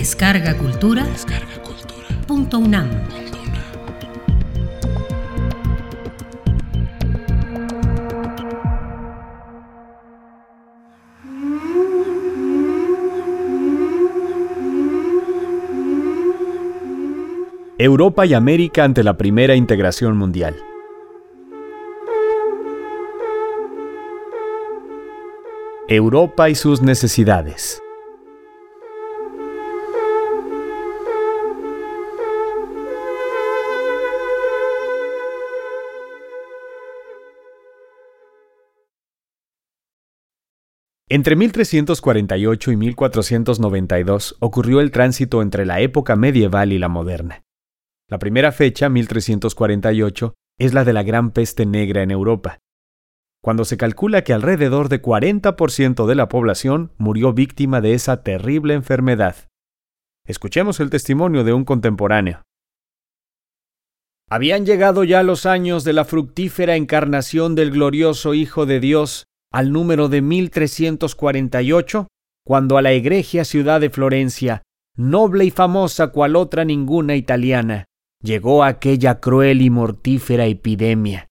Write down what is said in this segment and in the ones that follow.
Descarga Cultura. Descarga Cultura. Punto UNAM. Europa y América ante la primera integración mundial. Europa y sus necesidades. Entre 1348 y 1492 ocurrió el tránsito entre la época medieval y la moderna. La primera fecha, 1348, es la de la Gran Peste Negra en Europa, cuando se calcula que alrededor de 40% de la población murió víctima de esa terrible enfermedad. Escuchemos el testimonio de un contemporáneo. Habían llegado ya los años de la fructífera encarnación del glorioso Hijo de Dios al número de 1348, cuando a la egregia ciudad de Florencia, noble y famosa cual otra ninguna italiana, llegó aquella cruel y mortífera epidemia.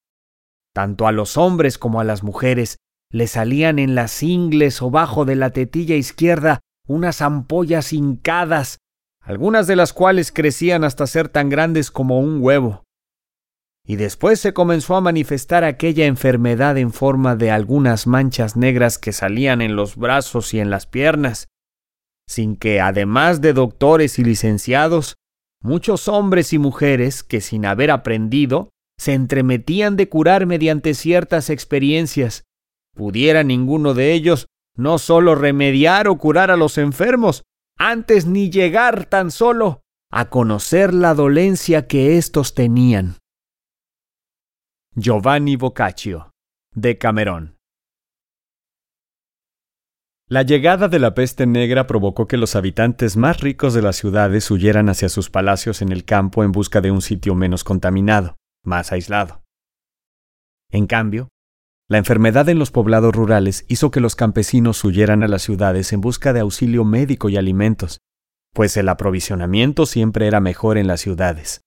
Tanto a los hombres como a las mujeres le salían en las ingles o bajo de la tetilla izquierda unas ampollas hincadas, algunas de las cuales crecían hasta ser tan grandes como un huevo. Y después se comenzó a manifestar aquella enfermedad en forma de algunas manchas negras que salían en los brazos y en las piernas, sin que, además de doctores y licenciados, muchos hombres y mujeres que sin haber aprendido se entremetían de curar mediante ciertas experiencias, pudiera ninguno de ellos no sólo remediar o curar a los enfermos, antes ni llegar tan solo a conocer la dolencia que éstos tenían. Giovanni Boccaccio, de Camerón. La llegada de la peste negra provocó que los habitantes más ricos de las ciudades huyeran hacia sus palacios en el campo en busca de un sitio menos contaminado, más aislado. En cambio, la enfermedad en los poblados rurales hizo que los campesinos huyeran a las ciudades en busca de auxilio médico y alimentos, pues el aprovisionamiento siempre era mejor en las ciudades.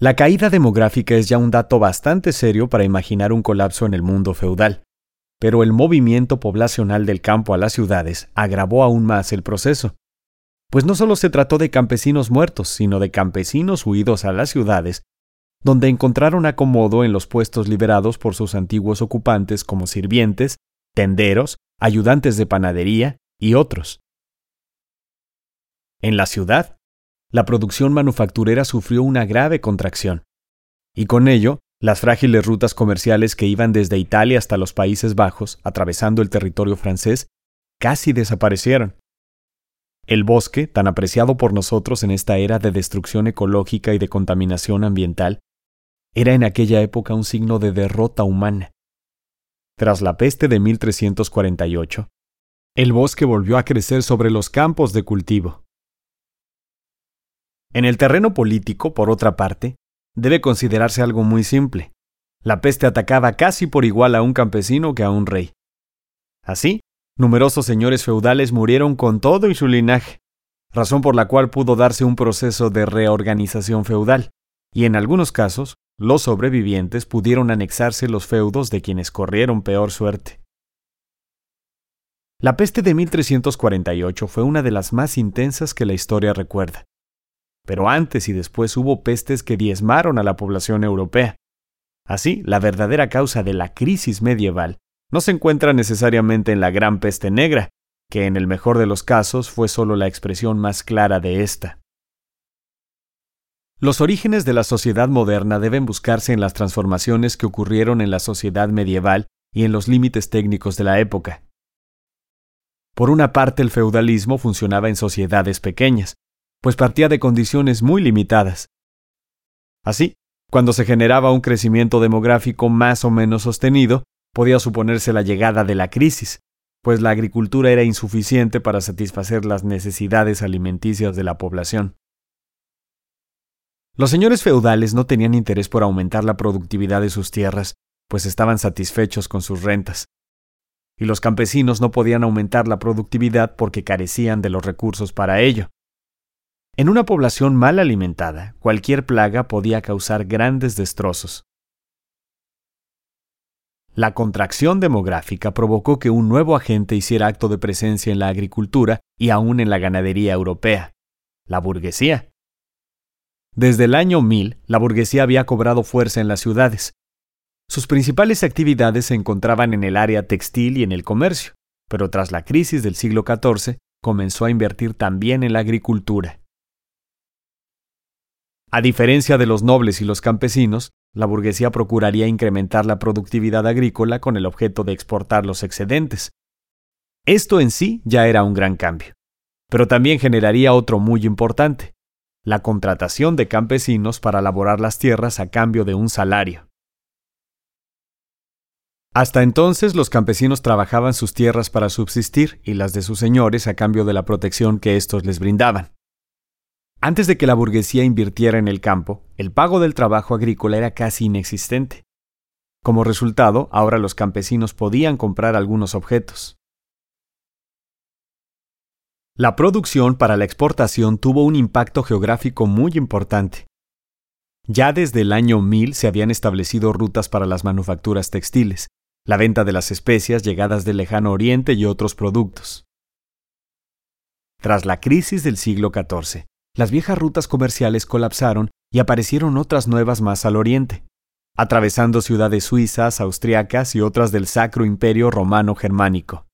La caída demográfica es ya un dato bastante serio para imaginar un colapso en el mundo feudal, pero el movimiento poblacional del campo a las ciudades agravó aún más el proceso, pues no solo se trató de campesinos muertos, sino de campesinos huidos a las ciudades, donde encontraron acomodo en los puestos liberados por sus antiguos ocupantes como sirvientes, tenderos, ayudantes de panadería y otros. En la ciudad, la producción manufacturera sufrió una grave contracción, y con ello, las frágiles rutas comerciales que iban desde Italia hasta los Países Bajos, atravesando el territorio francés, casi desaparecieron. El bosque, tan apreciado por nosotros en esta era de destrucción ecológica y de contaminación ambiental, era en aquella época un signo de derrota humana. Tras la peste de 1348, el bosque volvió a crecer sobre los campos de cultivo. En el terreno político, por otra parte, debe considerarse algo muy simple. La peste atacaba casi por igual a un campesino que a un rey. Así, numerosos señores feudales murieron con todo y su linaje, razón por la cual pudo darse un proceso de reorganización feudal, y en algunos casos, los sobrevivientes pudieron anexarse los feudos de quienes corrieron peor suerte. La peste de 1348 fue una de las más intensas que la historia recuerda pero antes y después hubo pestes que diezmaron a la población europea. Así, la verdadera causa de la crisis medieval no se encuentra necesariamente en la gran peste negra, que en el mejor de los casos fue solo la expresión más clara de esta. Los orígenes de la sociedad moderna deben buscarse en las transformaciones que ocurrieron en la sociedad medieval y en los límites técnicos de la época. Por una parte, el feudalismo funcionaba en sociedades pequeñas, pues partía de condiciones muy limitadas. Así, cuando se generaba un crecimiento demográfico más o menos sostenido, podía suponerse la llegada de la crisis, pues la agricultura era insuficiente para satisfacer las necesidades alimenticias de la población. Los señores feudales no tenían interés por aumentar la productividad de sus tierras, pues estaban satisfechos con sus rentas. y los campesinos no podían aumentar la productividad porque carecían de los recursos para ello. En una población mal alimentada, cualquier plaga podía causar grandes destrozos. La contracción demográfica provocó que un nuevo agente hiciera acto de presencia en la agricultura y aún en la ganadería europea, la burguesía. Desde el año 1000, la burguesía había cobrado fuerza en las ciudades. Sus principales actividades se encontraban en el área textil y en el comercio, pero tras la crisis del siglo XIV comenzó a invertir también en la agricultura. A diferencia de los nobles y los campesinos, la burguesía procuraría incrementar la productividad agrícola con el objeto de exportar los excedentes. Esto en sí ya era un gran cambio, pero también generaría otro muy importante, la contratación de campesinos para laborar las tierras a cambio de un salario. Hasta entonces los campesinos trabajaban sus tierras para subsistir y las de sus señores a cambio de la protección que éstos les brindaban. Antes de que la burguesía invirtiera en el campo, el pago del trabajo agrícola era casi inexistente. Como resultado, ahora los campesinos podían comprar algunos objetos. La producción para la exportación tuvo un impacto geográfico muy importante. Ya desde el año 1000 se habían establecido rutas para las manufacturas textiles, la venta de las especias llegadas del lejano oriente y otros productos. Tras la crisis del siglo XIV, las viejas rutas comerciales colapsaron y aparecieron otras nuevas más al oriente, atravesando ciudades suizas, austriacas y otras del Sacro Imperio Romano Germánico.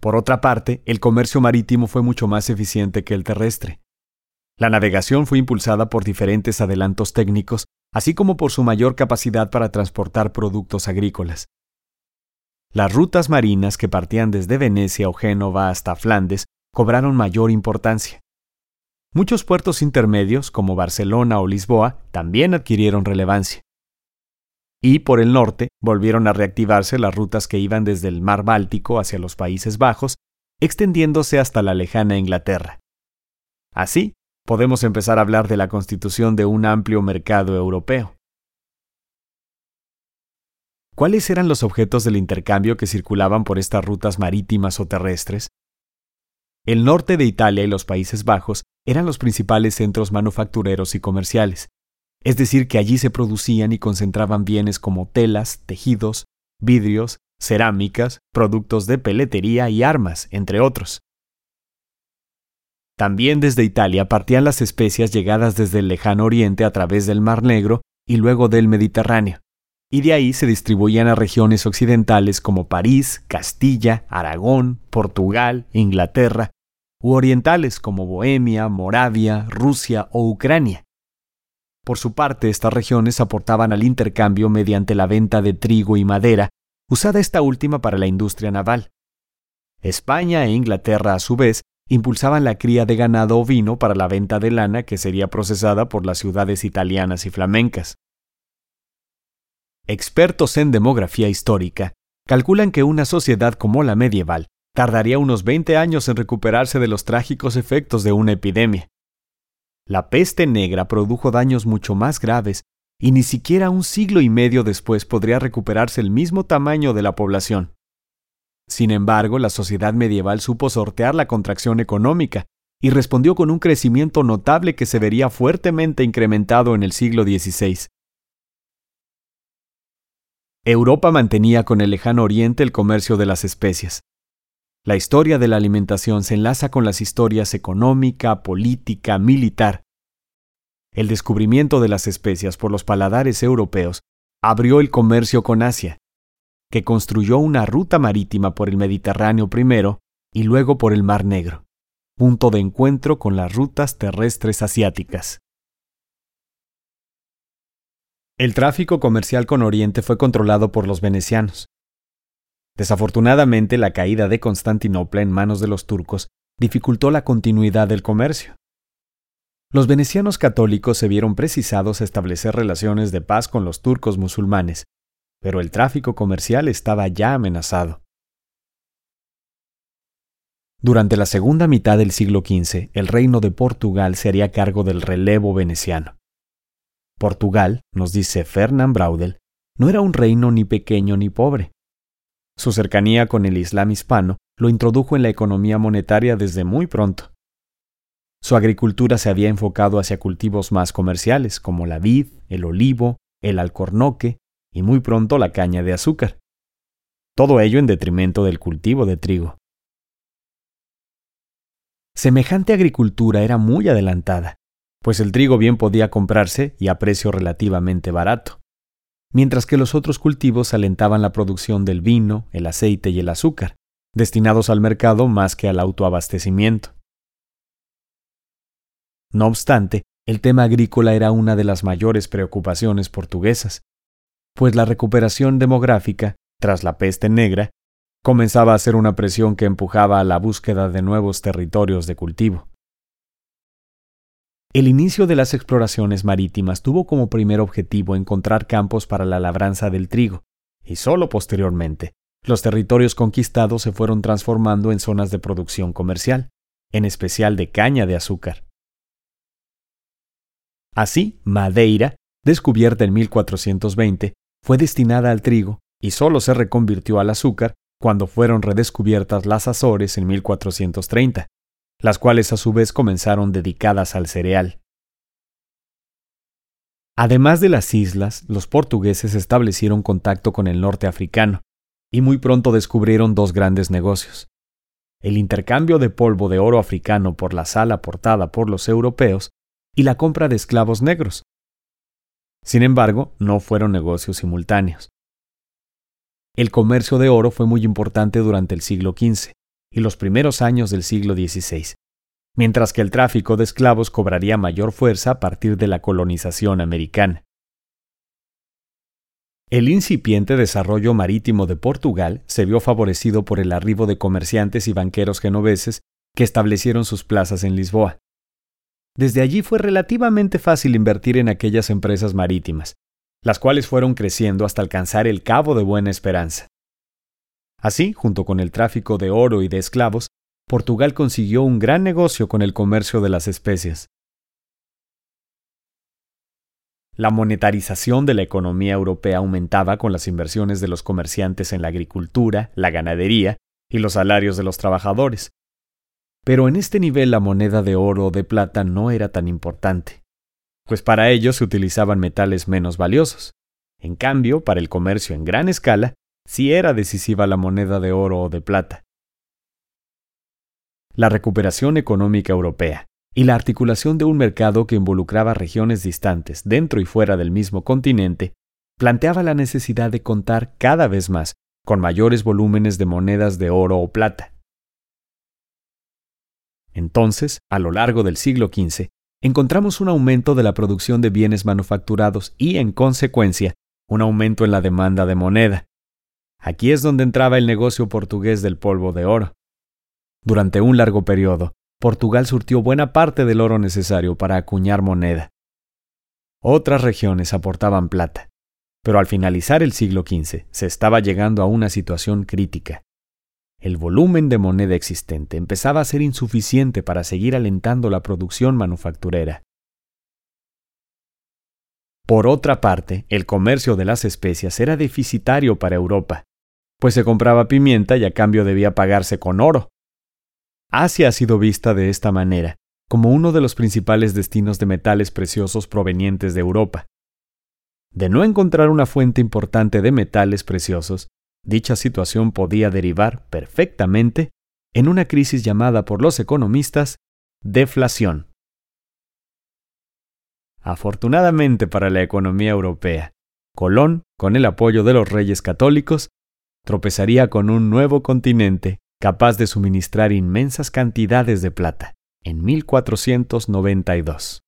Por otra parte, el comercio marítimo fue mucho más eficiente que el terrestre. La navegación fue impulsada por diferentes adelantos técnicos, así como por su mayor capacidad para transportar productos agrícolas. Las rutas marinas que partían desde Venecia o Génova hasta Flandes cobraron mayor importancia. Muchos puertos intermedios, como Barcelona o Lisboa, también adquirieron relevancia. Y por el norte volvieron a reactivarse las rutas que iban desde el mar Báltico hacia los Países Bajos, extendiéndose hasta la lejana Inglaterra. Así, podemos empezar a hablar de la constitución de un amplio mercado europeo. ¿Cuáles eran los objetos del intercambio que circulaban por estas rutas marítimas o terrestres? El norte de Italia y los Países Bajos eran los principales centros manufactureros y comerciales, es decir, que allí se producían y concentraban bienes como telas, tejidos, vidrios, cerámicas, productos de peletería y armas, entre otros. También desde Italia partían las especias llegadas desde el lejano oriente a través del Mar Negro y luego del Mediterráneo, y de ahí se distribuían a regiones occidentales como París, Castilla, Aragón, Portugal, Inglaterra, u orientales como Bohemia, Moravia, Rusia o Ucrania. Por su parte, estas regiones aportaban al intercambio mediante la venta de trigo y madera, usada esta última para la industria naval. España e Inglaterra, a su vez, impulsaban la cría de ganado ovino para la venta de lana que sería procesada por las ciudades italianas y flamencas. Expertos en demografía histórica calculan que una sociedad como la medieval tardaría unos 20 años en recuperarse de los trágicos efectos de una epidemia. La peste negra produjo daños mucho más graves y ni siquiera un siglo y medio después podría recuperarse el mismo tamaño de la población. Sin embargo, la sociedad medieval supo sortear la contracción económica y respondió con un crecimiento notable que se vería fuertemente incrementado en el siglo XVI. Europa mantenía con el lejano oriente el comercio de las especias. La historia de la alimentación se enlaza con las historias económica, política, militar. El descubrimiento de las especias por los paladares europeos abrió el comercio con Asia, que construyó una ruta marítima por el Mediterráneo primero y luego por el Mar Negro, punto de encuentro con las rutas terrestres asiáticas. El tráfico comercial con Oriente fue controlado por los venecianos, Desafortunadamente, la caída de Constantinopla en manos de los turcos dificultó la continuidad del comercio. Los venecianos católicos se vieron precisados a establecer relaciones de paz con los turcos musulmanes, pero el tráfico comercial estaba ya amenazado. Durante la segunda mitad del siglo XV, el reino de Portugal se haría cargo del relevo veneciano. Portugal, nos dice Fernand Braudel, no era un reino ni pequeño ni pobre. Su cercanía con el Islam hispano lo introdujo en la economía monetaria desde muy pronto. Su agricultura se había enfocado hacia cultivos más comerciales, como la vid, el olivo, el alcornoque y muy pronto la caña de azúcar. Todo ello en detrimento del cultivo de trigo. Semejante agricultura era muy adelantada, pues el trigo bien podía comprarse y a precio relativamente barato, mientras que los otros cultivos alentaban la producción del vino, el aceite y el azúcar, destinados al mercado más que al autoabastecimiento. No obstante, el tema agrícola era una de las mayores preocupaciones portuguesas, pues la recuperación demográfica, tras la peste negra, comenzaba a ser una presión que empujaba a la búsqueda de nuevos territorios de cultivo. El inicio de las exploraciones marítimas tuvo como primer objetivo encontrar campos para la labranza del trigo, y solo posteriormente, los territorios conquistados se fueron transformando en zonas de producción comercial, en especial de caña de azúcar. Así, Madeira, descubierta en 1420, fue destinada al trigo y solo se reconvirtió al azúcar cuando fueron redescubiertas las Azores en 1430, las cuales a su vez comenzaron dedicadas al cereal. Además de las islas, los portugueses establecieron contacto con el norte africano y muy pronto descubrieron dos grandes negocios. El intercambio de polvo de oro africano por la sal aportada por los europeos y la compra de esclavos negros. Sin embargo, no fueron negocios simultáneos. El comercio de oro fue muy importante durante el siglo XV y los primeros años del siglo XVI, mientras que el tráfico de esclavos cobraría mayor fuerza a partir de la colonización americana. El incipiente desarrollo marítimo de Portugal se vio favorecido por el arribo de comerciantes y banqueros genoveses que establecieron sus plazas en Lisboa. Desde allí fue relativamente fácil invertir en aquellas empresas marítimas, las cuales fueron creciendo hasta alcanzar el Cabo de Buena Esperanza. Así, junto con el tráfico de oro y de esclavos, Portugal consiguió un gran negocio con el comercio de las especias. La monetarización de la economía europea aumentaba con las inversiones de los comerciantes en la agricultura, la ganadería y los salarios de los trabajadores. Pero en este nivel la moneda de oro o de plata no era tan importante pues para ello se utilizaban metales menos valiosos. En cambio, para el comercio en gran escala, sí era decisiva la moneda de oro o de plata. La recuperación económica europea y la articulación de un mercado que involucraba regiones distantes dentro y fuera del mismo continente planteaba la necesidad de contar cada vez más con mayores volúmenes de monedas de oro o plata. Entonces, a lo largo del siglo XV, encontramos un aumento de la producción de bienes manufacturados y, en consecuencia, un aumento en la demanda de moneda. Aquí es donde entraba el negocio portugués del polvo de oro. Durante un largo periodo, Portugal surtió buena parte del oro necesario para acuñar moneda. Otras regiones aportaban plata, pero al finalizar el siglo XV se estaba llegando a una situación crítica el volumen de moneda existente empezaba a ser insuficiente para seguir alentando la producción manufacturera. Por otra parte, el comercio de las especias era deficitario para Europa, pues se compraba pimienta y a cambio debía pagarse con oro. Asia ha sido vista de esta manera, como uno de los principales destinos de metales preciosos provenientes de Europa. De no encontrar una fuente importante de metales preciosos, Dicha situación podía derivar perfectamente en una crisis llamada por los economistas deflación. Afortunadamente para la economía europea, Colón, con el apoyo de los reyes católicos, tropezaría con un nuevo continente capaz de suministrar inmensas cantidades de plata en 1492.